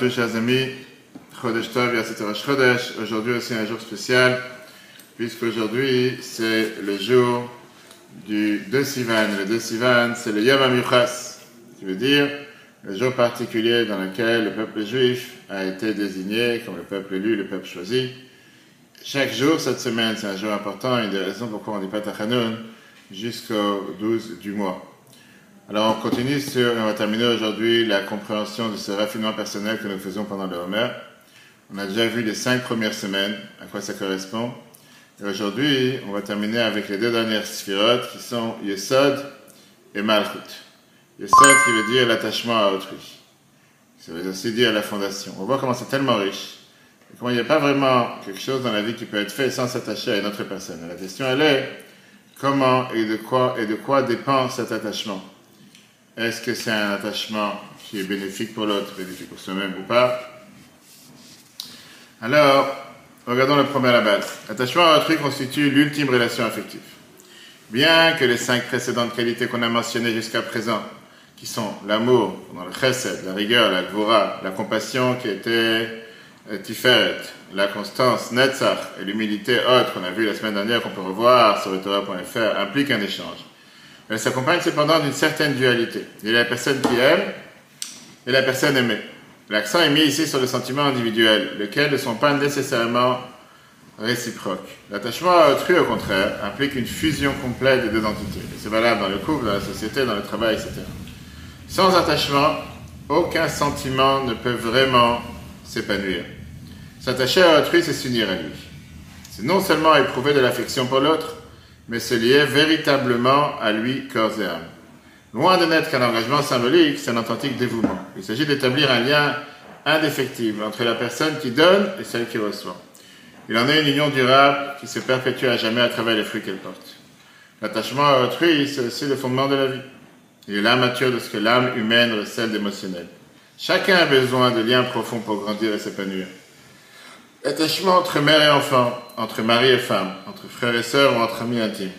tous, chers amis. Chodesh Tov, Chodesh. Aujourd'hui aussi un jour spécial, puisqu'aujourd'hui c'est le jour du 2 Sivan. Le 2 Sivan, c'est le Yom HaMichas, qui veut dire le jour particulier dans lequel le peuple juif a été désigné comme le peuple élu, le peuple choisi. Chaque jour cette semaine, c'est un jour important, une des raisons pourquoi on dit pas Tachanoun jusqu'au 12 du mois. Alors on continue sur, on va terminer aujourd'hui la compréhension de ce raffinement personnel que nous faisons pendant le Homer. On a déjà vu les cinq premières semaines, à quoi ça correspond. Et aujourd'hui, on va terminer avec les deux dernières sphirotes qui sont Yesod et Malchut. Yesod qui veut dire l'attachement à autrui. Ça veut aussi dire la fondation. On voit comment c'est tellement riche. Et comment il n'y a pas vraiment quelque chose dans la vie qui peut être fait sans s'attacher à une autre personne. la question elle est, comment et de quoi, et de quoi dépend cet attachement? Est-ce que c'est un attachement qui est bénéfique pour l'autre, bénéfique pour soi-même ou pas? Alors, regardons le premier à base. L'attachement à autrui constitue l'ultime relation affective. Bien que les cinq précédentes qualités qu'on a mentionnées jusqu'à présent, qui sont l'amour, le chesed, la rigueur, la gvura, la compassion qui était euh, tiferet, la constance, netzach, et l'humilité autre, qu'on a vu la semaine dernière, qu'on peut revoir sur le impliquent un échange. Elle s'accompagne cependant d'une certaine dualité. Il y a la personne qui aime et la personne aimée. L'accent est mis ici sur le sentiment individuel, lesquels ne sont pas nécessairement réciproques. L'attachement à autrui, au contraire, implique une fusion complète des deux entités. C'est valable dans le couple, dans la société, dans le travail, etc. Sans attachement, aucun sentiment ne peut vraiment s'épanouir. S'attacher à autrui, c'est s'unir à lui. C'est non seulement éprouver de l'affection pour l'autre, mais se lier véritablement à lui corps et âme. Loin de n'être qu'un engagement symbolique, c'est un authentique dévouement. Il s'agit d'établir un lien indéfectible entre la personne qui donne et celle qui reçoit. Il en est une union durable qui se perpétue à jamais à travers les fruits qu'elle porte. L'attachement à autrui, c'est aussi le fondement de la vie. Il est l'amature de ce que l'âme humaine recèle d'émotionnel. Chacun a besoin de liens profonds pour grandir et s'épanouir. L'attachement entre mère et enfant, entre mari et femme, entre frères et sœurs ou entre amis intimes.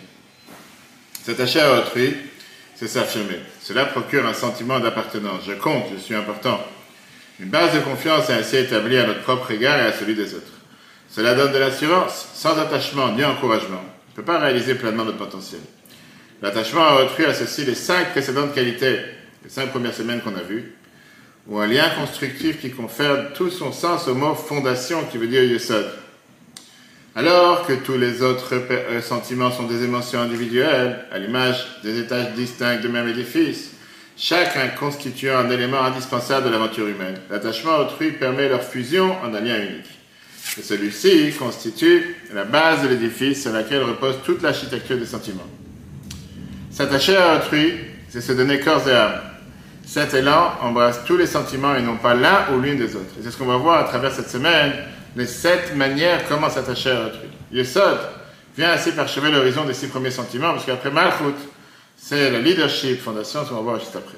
S'attacher à autrui, c'est s'affirmer. Cela procure un sentiment d'appartenance. Je compte, je suis important. Une base de confiance est ainsi établie à notre propre égard et à celui des autres. Cela donne de l'assurance, sans attachement ni encouragement. On ne peut pas réaliser pleinement notre potentiel. L'attachement à autrui associe les cinq précédentes qualités, les cinq premières semaines qu'on a vues, ou un lien constructif qui confère tout son sens au mot fondation qui veut dire yesod. Alors que tous les autres euh, sentiments sont des émotions individuelles, à l'image des étages distincts de même édifice, chacun constituant un élément indispensable de l'aventure humaine. L'attachement à autrui permet leur fusion en un lien unique. Et celui-ci constitue la base de l'édifice sur laquelle repose toute l'architecture des sentiments. S'attacher à autrui, c'est se donner corps et âme. Cet élan embrasse tous les sentiments et non pas l'un ou l'une des autres. Et c'est ce qu'on va voir à travers cette semaine, les sept manières comment s'attacher à autrui. Yesod vient ainsi parchever l'horizon des six premiers sentiments, parce qu'après Malchut, c'est la leadership, fondation, ce qu'on va voir juste après.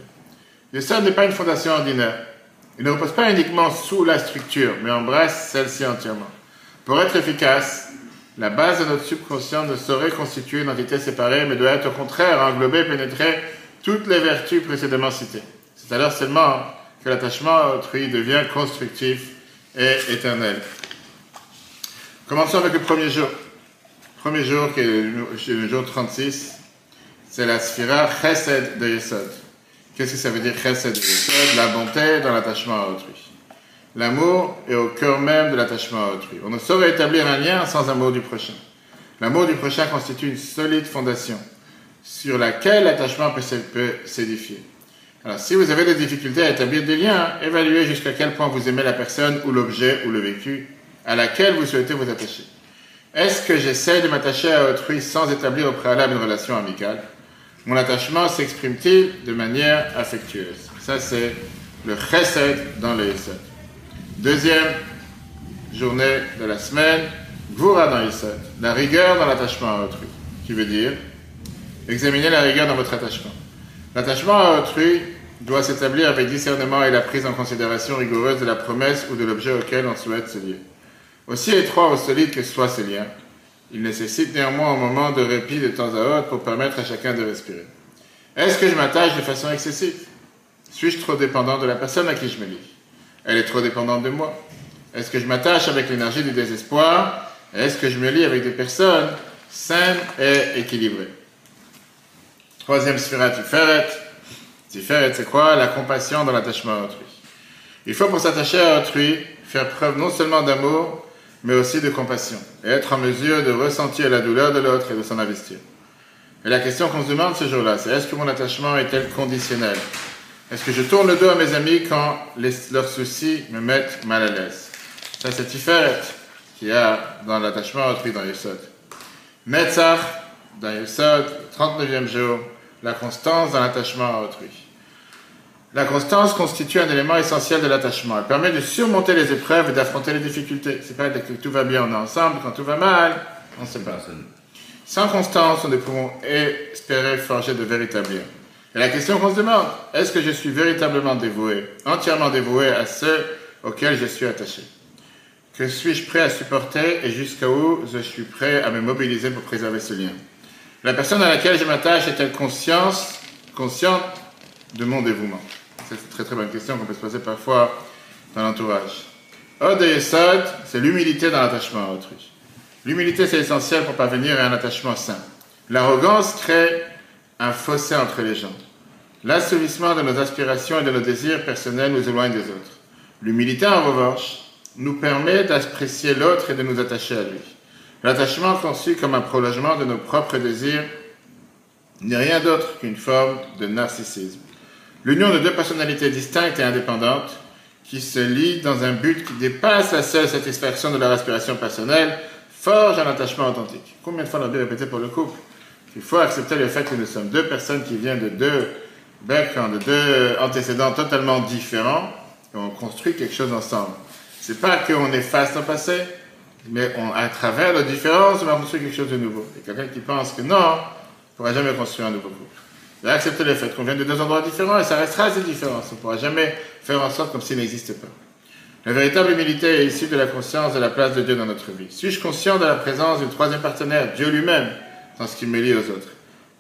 Yesod n'est pas une fondation ordinaire. Il ne repose pas uniquement sous la structure, mais embrasse celle-ci entièrement. Pour être efficace, la base de notre subconscient ne saurait constituer une entité séparée, mais doit être au contraire englober, pénétrer toutes les vertus précédemment citées. C'est alors seulement que l'attachement à autrui devient constructif et éternel. Commençons avec le premier jour. Le premier jour, qui est le jour 36, c'est la sphira chesed de Yesod. Qu'est-ce que ça veut dire chesed de Yesod? La bonté dans l'attachement à autrui. L'amour est au cœur même de l'attachement à autrui. On ne saurait établir un lien sans amour du prochain. L'amour du prochain constitue une solide fondation sur laquelle l'attachement peut s'édifier. Alors, si vous avez des difficultés à établir des liens, évaluez jusqu'à quel point vous aimez la personne ou l'objet ou le vécu à laquelle vous souhaitez vous attacher. Est-ce que j'essaie de m'attacher à autrui sans établir au préalable une relation amicale? Mon attachement s'exprime-t-il de manière affectueuse? Ça, c'est le chesed dans le Yesod. Deuxième journée de la semaine, Gvura dans Yesod, la rigueur dans l'attachement à autrui, qui veut dire? Examiner la rigueur dans votre attachement. L'attachement à autrui doit s'établir avec discernement et la prise en considération rigoureuse de la promesse ou de l'objet auquel on souhaite se lier. Aussi étroit ou solide que soient ces liens, il nécessite néanmoins un moment de répit de temps à autre pour permettre à chacun de respirer. Est-ce que je m'attache de façon excessive? Suis-je trop dépendant de la personne à qui je me lie? Elle est trop dépendante de moi. Est-ce que je m'attache avec l'énergie du désespoir? Est-ce que je me lie avec des personnes saines et équilibrées? Troisième sphère, Tiferet. Tiferet, c'est quoi La compassion dans l'attachement à autrui. Il faut pour s'attacher à autrui faire preuve non seulement d'amour, mais aussi de compassion, et être en mesure de ressentir la douleur de l'autre et de s'en investir. Et la question qu'on se demande ce jour-là, c'est est-ce que mon attachement est-elle conditionnel Est-ce que je tourne le dos à mes amis quand leurs soucis me mettent mal à l'aise? Ça, c'est Tiferet qu'il y a dans l'attachement à autrui dans Yesod. Netzach, dans Yesod, 39e jour, la constance dans l'attachement à autrui. La constance constitue un élément essentiel de l'attachement. Elle permet de surmonter les épreuves et d'affronter les difficultés. C'est pas que tout va bien, on est ensemble. Quand tout va mal, on sait pas. Sans constance, nous ne pouvons espérer forger de véritables liens. Et la question qu'on se demande, est-ce que je suis véritablement dévoué, entièrement dévoué à ceux auxquels je suis attaché? Que suis-je prêt à supporter et jusqu'à où je suis prêt à me mobiliser pour préserver ce lien? La personne à laquelle je m'attache est-elle consciente de mon dévouement? C'est une très très bonne question qu'on peut se poser parfois dans l'entourage. Od et c'est l'humilité dans l'attachement à autrui. L'humilité, c'est essentiel pour parvenir à un attachement sain. L'arrogance crée un fossé entre les gens. L'assouvissement de nos aspirations et de nos désirs personnels nous éloigne des autres. L'humilité, en revanche, nous permet d'apprécier l'autre et de nous attacher à lui. L'attachement conçu comme un prolongement de nos propres désirs n'est rien d'autre qu'une forme de narcissisme. L'union de deux personnalités distinctes et indépendantes qui se lient dans un but qui dépasse la seule satisfaction de leur aspiration personnelle forge un attachement authentique. Combien de fois l'on a répéter pour le couple Il faut accepter le fait que nous sommes deux personnes qui viennent de deux backgrounds, de deux antécédents totalement différents et on construit quelque chose ensemble. C'est pas qu'on efface notre passé, mais on, à travers nos différences, on va construire quelque chose de nouveau. Et quelqu'un qui pense que non, ne pourra jamais construire un nouveau couple et accepter le fait qu'on vient de deux endroits différents et ça restera ces différences. On ne pourra jamais faire en sorte comme s'il n'existait pas. La véritable humilité est issue de la conscience de la place de Dieu dans notre vie. Suis-je conscient de la présence du troisième partenaire, Dieu lui-même, dans ce qui me lie aux autres?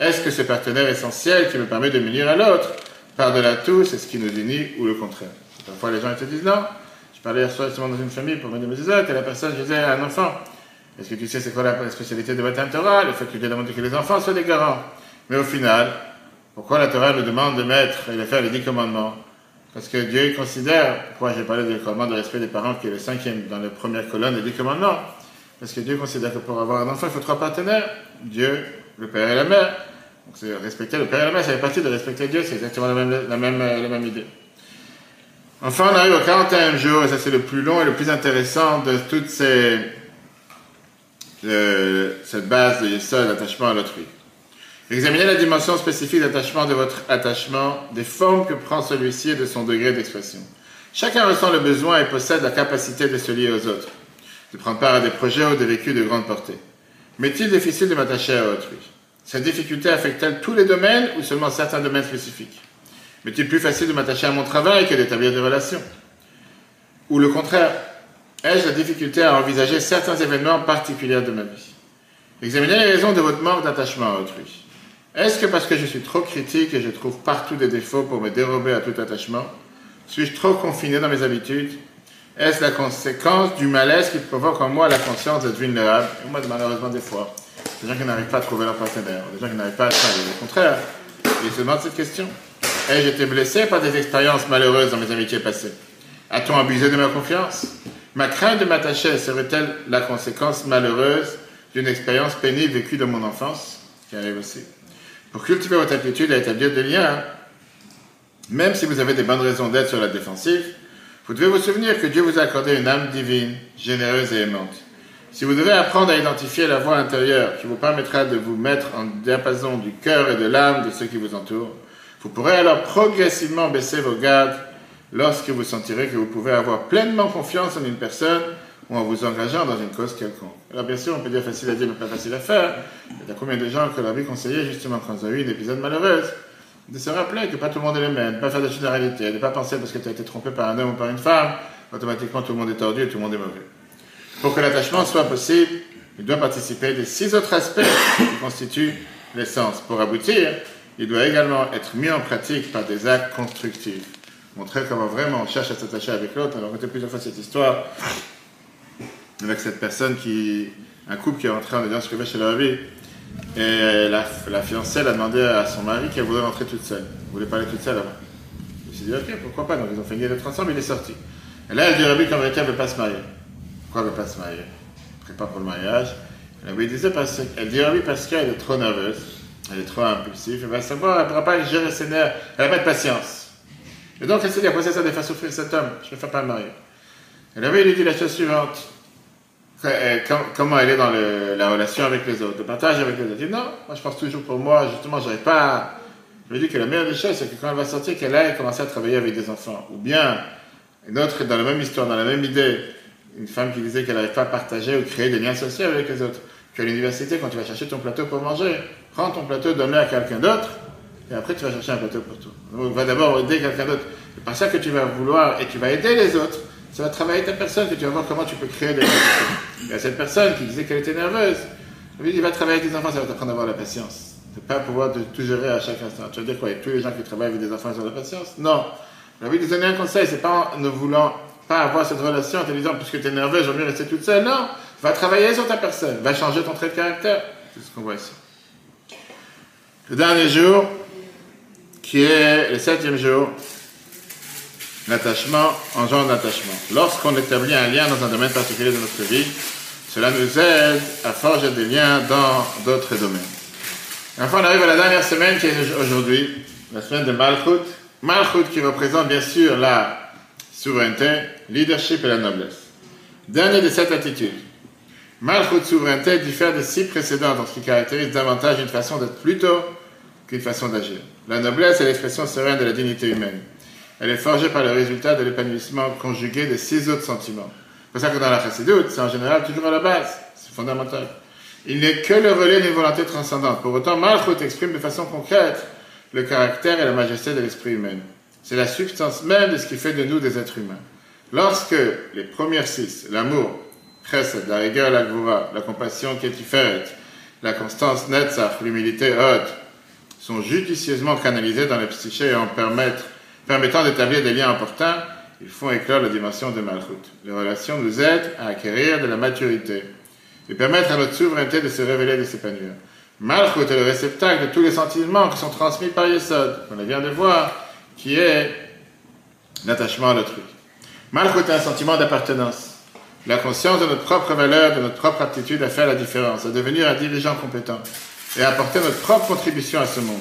Est-ce que ce partenaire essentiel qui me permet de m'unir à l'autre, par-delà tout, c'est ce qui nous unit ou le contraire? Parfois les gens te disent non. Je parlais hier soir justement dans une famille pour me dire, et la personne, je disais un enfant, est-ce que tu sais c'est quoi la spécialité de votre Torah? Le fait que Dieu demande que les enfants soient des garants. Mais au final, pourquoi la Torah nous demande de mettre et de faire les dix commandements? Parce que Dieu considère, pourquoi j'ai parlé du commandement de respect des parents qui est le cinquième dans la première colonne des dix commandements? Parce que Dieu considère que pour avoir un enfant, il faut trois partenaires Dieu, le père et la mère. Donc c'est respecter le père et la mère, ça fait partie de respecter Dieu, c'est exactement la même, la, même, idée. Enfin, on arrive au 41e jour, et ça c'est le plus long et le plus intéressant de toute ces, cette base de Yesod, l'attachement à l'autrui. Examinez la dimension spécifique d'attachement de votre attachement, des formes que prend celui-ci et de son degré d'expression. Chacun ressent le besoin et possède la capacité de se lier aux autres, de prendre part à des projets ou des vécus de grande portée. M'est-il difficile de m'attacher à autrui? Cette difficulté affecte-t-elle tous les domaines ou seulement certains domaines spécifiques? M'est-il plus facile de m'attacher à mon travail que d'établir des relations? Ou le contraire Ai-je la difficulté à envisager certains événements particuliers de ma vie? Examinez les raisons de votre manque d'attachement à autrui. Est-ce que parce que je suis trop critique et je trouve partout des défauts pour me dérober à tout attachement Suis-je trop confiné dans mes habitudes? Est-ce la conséquence du malaise qui provoque en moi la conscience d'être vulnérable? Et moi, malheureusement, des fois, des gens qui n'arrivent pas à trouver leur partenaire, des gens qui n'arrivent pas à travailler. Au contraire, ils se demandent cette question. Ai-je été blessé par des expériences malheureuses dans mes amitiés passées? A-t-on abusé de ma confiance? Ma crainte de m'attacher serait-elle la conséquence malheureuse d'une expérience pénible vécue dans mon enfance, qui arrive aussi pour cultiver votre aptitude à établir des liens, même si vous avez des bonnes raisons d'être sur la défensive, vous devez vous souvenir que Dieu vous a accordé une âme divine, généreuse et aimante. Si vous devez apprendre à identifier la voix intérieure qui vous permettra de vous mettre en diapason du cœur et de l'âme de ceux qui vous entourent, vous pourrez alors progressivement baisser vos gardes lorsque vous sentirez que vous pouvez avoir pleinement confiance en une personne ou en vous engageant dans une cause quelconque. Alors bien sûr, on peut dire facile à dire, mais pas facile à faire. Il y a combien de gens que la vie conseillait, justement, quand ils ont eu une épisode malheureuse, de se rappeler que pas tout le monde est le même, de pas faire de généralité, de ne pas penser parce que tu as été trompé par un homme ou par une femme, automatiquement tout le monde est tordu et tout le monde est mauvais. Pour que l'attachement soit possible, il doit participer des six autres aspects qui constituent l'essence. Pour aboutir, il doit également être mis en pratique par des actes constructifs. montrer comment vraiment on cherche à s'attacher avec l'autre. On a plusieurs fois cette histoire avec cette personne qui, un couple qui est rentré en audience privée chez leur vie. Et la, la fiancée elle a demandé à son mari qu'elle voulait rentrer toute seule. Elle voulait pas aller toute seule là-bas. Il s'est dit, ok, pourquoi pas? Donc ils ont une d'être ensemble, il est sorti. Et là, elle dit, Rabbi, vérité, elle ne veut pas se marier. Pourquoi elle ne veut pas se marier? Elle pas pour le mariage. Elle disait parce elle dit, Rabbi, parce qu'elle est trop nerveuse, elle est trop impulsive, elle va savoir, elle ne pourra pas gérer ses nerfs, elle n'a pas de patience. Et donc elle s'est dit, après ça, ça faire souffrir cet homme, je ne vais pas me marier. Et Rabbi lui dit la chose suivante. Comment elle est dans la relation avec les autres, le partage avec les autres? Non, moi je pense toujours pour moi, justement, n'arrive pas. Je lui dis que la meilleure des choses, c'est que quand elle va sortir, qu'elle aille commencer à travailler avec des enfants. Ou bien, une autre, dans la même histoire, dans la même idée, une femme qui disait qu'elle n'arrive pas à partager ou créer des liens sociaux avec les autres. Qu'à l'université, quand tu vas chercher ton plateau pour manger, prends ton plateau, donne-le à quelqu'un d'autre, et après tu vas chercher un plateau pour toi. Donc, va d'abord aider quelqu'un d'autre. C'est pas ça que tu vas vouloir, et tu vas aider les autres. Ça va travailler ta personne, que tu vas voir comment tu peux créer des Il y a cette personne qui disait qu'elle était nerveuse. Il va travailler avec des enfants, ça va t'apprendre à avoir la patience. De ne pas pouvoir tout gérer à chaque instant. Tu vas dire quoi tous les gens qui travaillent avec des enfants, ils ont la patience? Non. J'ai envie de donner un conseil, c'est pas en ne voulant pas avoir cette relation en te disant, puisque tu es nerveux, je mieux rester toute seule. Non, va travailler sur ta personne, va changer ton trait de caractère. C'est ce qu'on voit ici. Le dernier jour, qui est le septième jour, l'attachement engendre l'attachement. Lorsqu'on établit un lien dans un domaine particulier de notre vie, cela nous aide à forger des liens dans d'autres domaines. Enfin, on arrive à la dernière semaine qui est aujourd'hui, la semaine de Malchut. Malchut qui représente bien sûr la souveraineté, leadership et la noblesse. Dernier de cette attitude. Malchut souveraineté diffère des six précédentes en ce qui caractérise davantage une façon d'être plutôt qu'une façon d'agir. La noblesse est l'expression sereine de la dignité humaine. Elle est forgée par le résultat de l'épanouissement conjugué des six autres sentiments. C'est pour ça que dans la chassidoute, c'est en général toujours à la base. C'est fondamental. Il n'est que le relais d'une volonté transcendante. Pour autant, Malchut exprime de façon concrète le caractère et la majesté de l'esprit humain. C'est la substance même de ce qui fait de nous des êtres humains. Lorsque les premières six, l'amour, chesed, la rigueur, la gvura, la compassion, ketiferet, la constance, netzach, l'humilité, hod, sont judicieusement canalisés dans la psyché et en permettant d'établir des liens importants, ils font éclore la dimension de Malchut. Les relations nous aident à acquérir de la maturité et permettre à notre souveraineté de se révéler et de s'épanouir. Malchut est le réceptacle de tous les sentiments qui sont transmis par Yesod, qu'on vient de voir, qui est l'attachement à l'autrui. Malchut est un sentiment d'appartenance. La conscience de notre propre valeur, de notre propre aptitude à faire la différence, à devenir un dirigeant compétent et à apporter notre propre contribution à ce monde.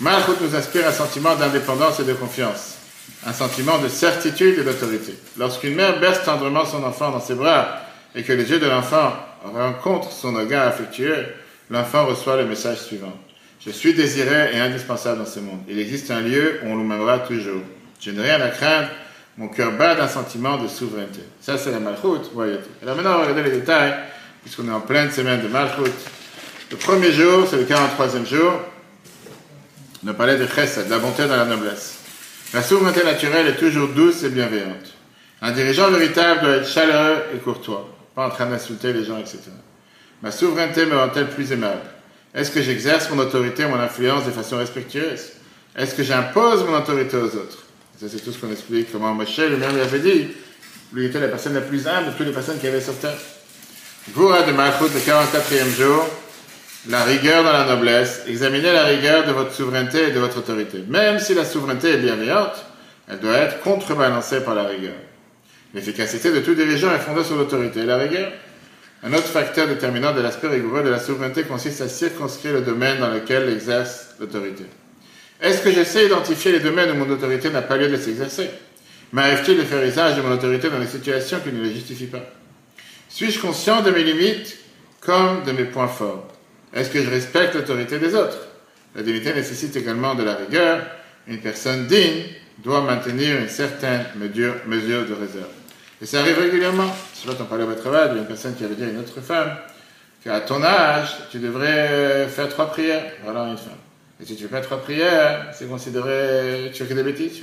Malchut nous inspire un sentiment d'indépendance et de confiance, un sentiment de certitude et d'autorité. Lorsqu'une mère berce tendrement son enfant dans ses bras et que les yeux de l'enfant rencontrent son regard affectueux, l'enfant reçoit le message suivant. Je suis désiré et indispensable dans ce monde. Il existe un lieu où on nous m'aimera toujours. Je n'ai rien à craindre. Mon cœur bat d'un sentiment de souveraineté. Ça, c'est la malchoute. voyez Alors maintenant, on les détails, puisqu'on est en pleine semaine de malchoute. Le premier jour, c'est le 43e jour. On parler de chesed, de la bonté dans la noblesse. La souveraineté naturelle est toujours douce et bienveillante. Un dirigeant véritable doit être chaleureux et courtois, pas en train d'insulter les gens, etc. Ma souveraineté me rend-elle plus aimable? Est-ce que j'exerce mon autorité, mon influence de façon respectueuse? Est-ce que j'impose mon autorité aux autres? Ça, c'est tout ce qu'on explique, comment Moshe lui-même avait dit. Lui était la personne la plus humble de toutes les personnes qui avaient sur terre. Goura de Malchut, le 44e jour, la rigueur dans la noblesse. Examinez la rigueur de votre souveraineté et de votre autorité. Même si la souveraineté est bienveillante, elle doit être contrebalancée par la rigueur. L'efficacité de tout dirigeant est fondée sur l'autorité et la rigueur. Un autre facteur déterminant de l'aspect rigoureux de la souveraineté consiste à circonscrire le domaine dans lequel exerce l'autorité. Est-ce que j'essaie d'identifier les domaines où mon autorité n'a pas lieu de s'exercer? M'arrive-t-il de faire usage de mon autorité dans des situations qui ne le justifient pas? Suis-je conscient de mes limites comme de mes points forts? Est-ce que je respecte l'autorité des autres? La dignité nécessite également de la rigueur. Une personne digne doit maintenir une certaine mesure, de réserve. Et ça arrive régulièrement. Je sais pas, t'en parlais au travail, il y a une personne qui avait dit à une autre femme qu'à ton âge, tu devrais faire trois prières. Voilà une femme. Et si tu fais trois prières, c'est considéré, tu fais des bêtises.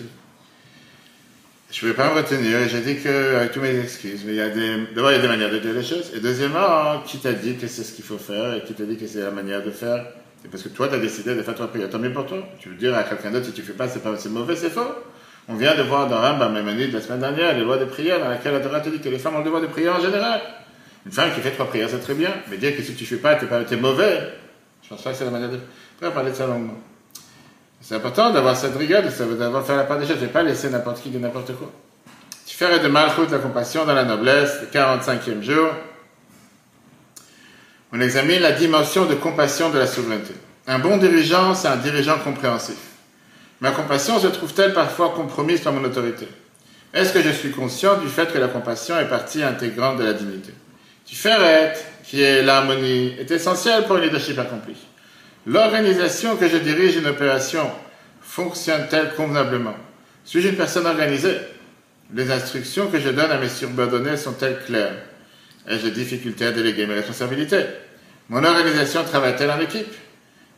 Je ne pouvais pas me retenir et j'ai dit que, avec tous mes excuses, mais il y a des, d'abord, il y a des manières de dire les choses. Et deuxièmement, qui t'a dit que c'est ce qu'il faut faire et qui t'a dit que c'est la manière de faire? C'est parce que toi, tu as décidé de faire trois prières. Tant mieux pour toi. Tu veux dire à quelqu'un d'autre, si tu fais pas, c'est pas, c'est mauvais, c'est faux. On vient de voir dans Rambam Maimonides la semaine dernière les lois de prière dans laquelle la Torah te dit que les femmes ont le devoir de prier en général. Une femme qui fait trois prières, c'est très bien, mais dire que si tu ne fais pas, tu es, mauvais, je pense pas que c'est la manière de. On va parler de ça longuement. C'est important d'avoir cette rigueur, d'avoir fait la part des choses, ne pas laisser n'importe qui de n'importe quoi. Tu ferais de malchut la compassion dans la noblesse, le 45e jour. On examine la dimension de compassion de la souveraineté. Un bon dirigeant, c'est un dirigeant compréhensif. Ma compassion se trouve-t-elle parfois compromise par mon autorité? Est-ce que je suis conscient du fait que la compassion est partie intégrante de la dignité? Tiferet, qui est l'harmonie, est essentielle pour un leadership accompli. L'organisation que je dirige une opération fonctionne-t-elle convenablement. Suis-je une personne organisée? Les instructions que je donne à mes subordonnés sont-elles claires. Ai-je des difficultés à déléguer mes responsabilités? Mon organisation travaille-t-elle en équipe?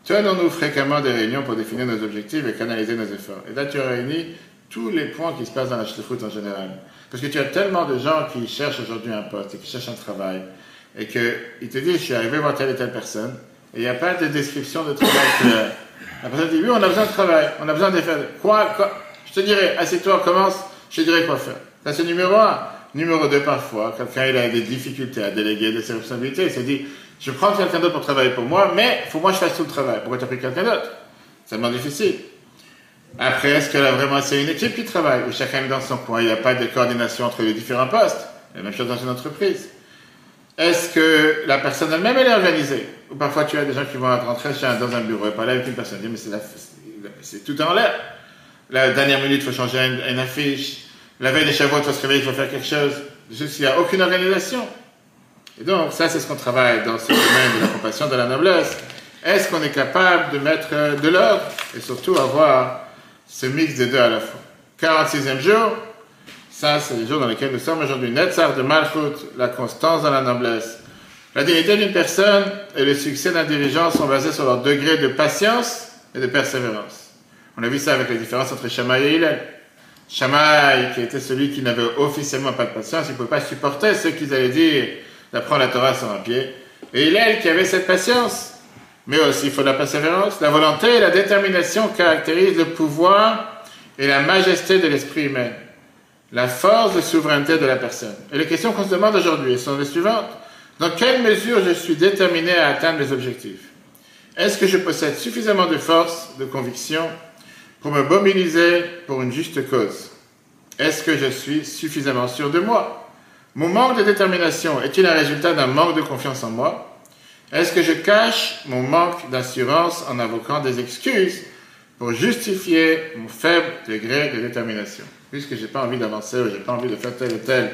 Tenons-nous fréquemment des réunions pour définir nos objectifs et canaliser nos efforts. Et là, tu réunis tous les points qui se passent dans la foot en général. Parce que tu as tellement de gens qui cherchent aujourd'hui un poste et qui cherchent un travail et qu'ils te disent, je suis arrivé voir telle et telle personne il n'y a pas de description de travail claire. La personne dit, oui, on a besoin de travail, on a besoin de faire. Quoi, Je te dirais, assieds-toi, commence, je te dirais quoi faire. Ça, c'est numéro un. Numéro deux, parfois, quelqu'un a des difficultés à déléguer de ses responsabilités, il se dit, je prends quelqu'un d'autre pour travailler pour moi, mais il faut moi je fasse tout le travail. Pourquoi tu as pris quelqu'un d'autre? C'est vraiment difficile. Après, est-ce que là vraiment c'est une équipe qui travaille? Ou chacun est dans son coin Il n'y a pas de coordination entre les différents postes. La même chose dans une entreprise. Est-ce que la personne elle-même elle est organisée? Ou parfois tu as des gens qui vont rentrer dans un bureau et parler avec une personne, mais c'est tout en l'air. La dernière minute, il faut changer une, affiche. La veille des chevaux, il faut se réveiller, il faut faire quelque chose. Juste, il n'y a aucune organisation. Et donc, ça, c'est ce qu'on travaille dans ce domaine de la compassion, de la noblesse. Est-ce qu'on est capable de mettre de l'ordre et surtout avoir ce mix des deux à la fois? 46e jour, ça, c'est les jours dans lesquels nous sommes aujourd'hui. Netzar de Malchut, la constance dans la noblesse. La dignité d'une personne et le succès d'un dirigeant sont basés sur leur degré de patience et de persévérance. On a vu ça avec la différence entre Shammai et Hillel. Shammai, qui était celui qui n'avait officiellement pas de patience, il ne pouvait pas supporter ce qu'ils allaient dire d'apprendre la Torah sur un pied. Et il est qui avait cette patience. Mais aussi, il faut de la persévérance. La volonté et la détermination caractérisent le pouvoir et la majesté de l'esprit humain. La force de souveraineté de la personne. Et les questions qu'on se demande aujourd'hui sont les suivantes. Dans quelle mesure je suis déterminé à atteindre mes objectifs? Est-ce que je possède suffisamment de force, de conviction pour me mobiliser pour une juste cause? Est-ce que je suis suffisamment sûr de moi? Mon manque de détermination est-il un résultat d'un manque de confiance en moi? Est-ce que je cache mon manque d'assurance en invoquant des excuses pour justifier mon faible degré de détermination? Puisque je n'ai pas envie d'avancer ou je n'ai pas envie de faire tel ou tel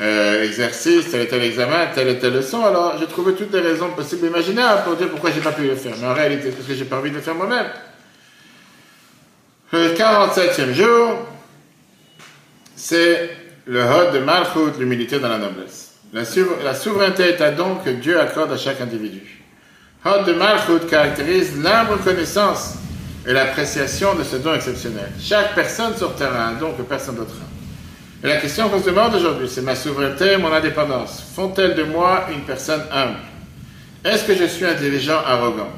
euh, exercice, tel ou tel examen, telle ou telle leçon, alors j'ai trouvé toutes les raisons possibles et imaginables pour dire pourquoi j'ai pas pu le faire. Mais en réalité, parce que j'ai pas envie de le faire moi-même. Le 47e jour, c'est le Hod de Malchut, l'humilité dans la noblesse. La, souveraineté est un don que Dieu accorde à chaque individu. Hod de Malchut caractérise l'humble connaissance et l'appréciation de ce don exceptionnel. Chaque personne sur terre a un don que personne d'autre a. Et la question qu'on se demande aujourd'hui, c'est ma souveraineté et mon indépendance. Font-elles de moi une personne humble? Est-ce que je suis dirigeant arrogant?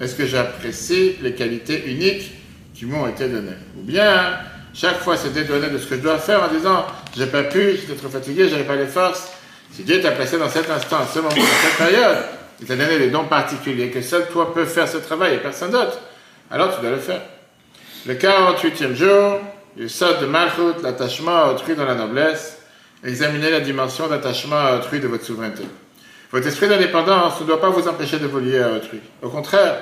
Est-ce que j'apprécie les qualités uniques qui m'ont été données? Ou bien chaque fois se dédouaner de ce que je dois faire en disant j'ai pas pu, j'étais trop fatigué, j'avais pas les forces. Si Dieu t'a placé dans cet instant, ce moment, dans cette période, il t'a donné des dons particuliers que seul toi peux faire ce travail et personne d'autre, alors tu dois le faire. Le 48e jour, il sort de Malchut, l'attachement à autrui dans la noblesse. Examinez la dimension d'attachement à autrui de votre souveraineté. Votre esprit d'indépendance ne doit pas vous empêcher de vous lier à autrui. Au contraire,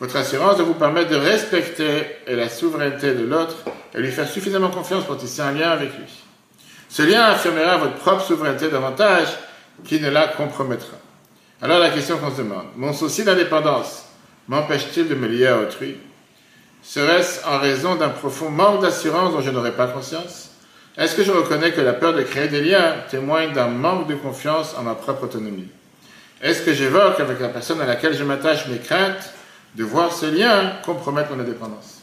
votre assurance doit vous permettre de respecter la souveraineté de l'autre et lui faire suffisamment confiance pour tisser un lien avec lui. Ce lien affirmera votre propre souveraineté davantage qu'il ne la compromettra. Alors la question qu'on se demande, mon souci d'indépendance m'empêche-t-il de me lier à autrui? Serait-ce en raison d'un profond manque d'assurance dont je n'aurais pas conscience? Est-ce que je reconnais que la peur de créer des liens témoigne d'un manque de confiance en ma propre autonomie? Est-ce que j'évoque avec la personne à laquelle je m'attache mes craintes de voir ce lien compromettre mon indépendance?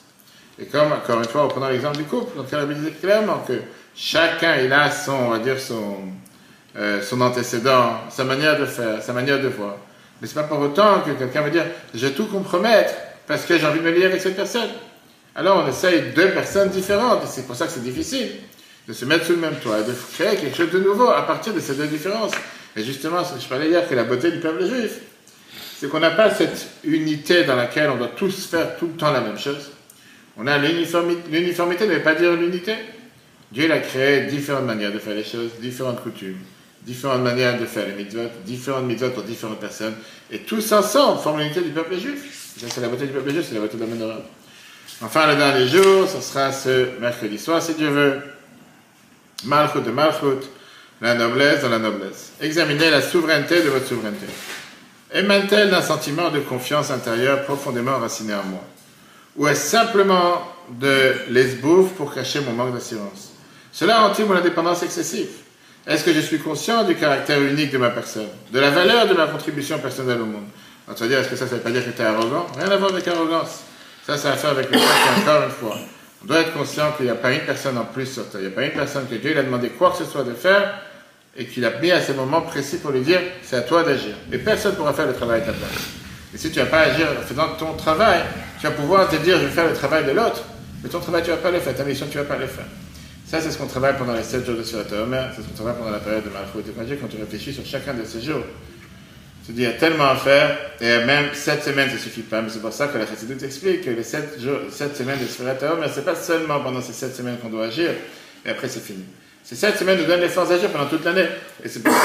Et comme, encore une fois, en prenant l'exemple du couple, donc elle dit clairement que chacun, il a son, on va dire, son, euh, son antécédent, sa manière de faire, sa manière de voir. Mais c'est pas pour autant que quelqu'un va dire, je vais tout compromettre parce que j'ai envie de me lier avec cette personne. alors on essaye deux personnes différentes, et c'est pour ça que c'est difficile de se mettre sous le même toit, et de créer quelque chose de nouveau à partir de ces deux différences. Et justement, je parlais hier que la beauté du peuple juif, c'est qu'on n'a pas cette unité dans laquelle on doit tous faire tout le temps la même chose. On a l'uniformité, l'uniformité ne veut pas dire l'unité. Dieu a créé différentes manières de faire les choses, différentes coutumes, différentes manières de faire les mitzvot, différentes mitzvot pour différentes personnes, et tous ensemble forment l'unité du peuple juif. C'est la beauté du peuple juif, c'est la beauté de la menorah. Enfin, le dernier jour, ce sera ce mercredi soir, si Dieu veut. Malchut de Malchut, la noblesse dans la noblesse. Examinez la souveraineté de votre souveraineté. Émane-t-elle d'un sentiment de confiance intérieure profondément enraciné en moi? Ou est-ce simplement de l'esbouffe pour cacher mon manque d'assurance? Cela rend-il mon indépendance excessive? Est-ce que je suis conscient du caractère unique de ma personne De la valeur de ma contribution personnelle au monde? On va dire, est-ce que ça, ça veut pas dire que tu es arrogant? Rien à voir avec arrogance. Ça, ça a à faire avec le fait qu'encore une fois, on doit être conscient qu'il n'y a pas une personne en plus sur terre. Il n'y a pas une personne que Dieu lui a demandé quoi que ce soit de faire et qu'il a mis à ce moment précis pour lui dire c'est à toi d'agir. Et personne ne pourra faire le travail à ta place. Et si tu n'as pas agir en faisant ton travail, tu vas pouvoir te dire je vais faire le travail de l'autre, mais ton travail tu vas pas le faire, ta mission tu ne vas pas le faire. Ça, c'est ce qu'on travaille pendant les 7 jours de Surat c'est ce qu'on travaille pendant la période de Malchut et quand tu réfléchis sur chacun de ces jours. Tu dis, il y a tellement à faire, et même 7 semaines, ça ne suffit pas. Mais c'est pour ça que la Chassidut explique que les 7, jours, 7 semaines de Surat mais ce n'est pas seulement pendant ces 7 semaines qu'on doit agir, et après c'est fini. Ces 7 semaines nous donnent les forces d'agir pendant toute l'année. Et c'est pour ça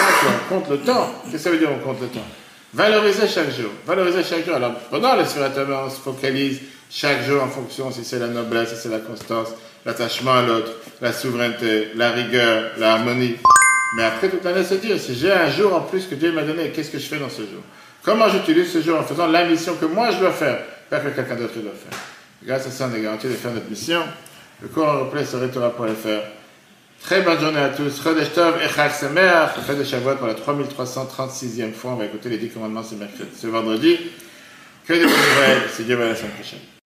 qu'on compte le temps. Qu'est-ce que ça veut dire on compte le temps? Valoriser chaque jour. Valoriser chaque jour. Alors, pendant le Surat on se focalise chaque jour en fonction si c'est la noblesse, si c'est la constance, l'attachement à l'autre, la souveraineté, la rigueur, l'harmonie. Mais après toute l'année, se dire, si j'ai un jour en plus que Dieu m'a donné, qu'est-ce que je fais dans ce jour? Comment j'utilise ce jour en faisant la mission que moi je dois faire, pas que quelqu'un d'autre doit faire? Grâce à ça, on est garanti de faire notre mission. Le cours en replay le faire. Très bonne journée à tous. Chodesh Tov et Chag Sameach. Fête de Shavuot pour la 3336e fois. On va écouter les 10 commandements ce, mercredi, ce vendredi. Que des bonnes nouvelles. C'est Dieu à la semaine prochaine.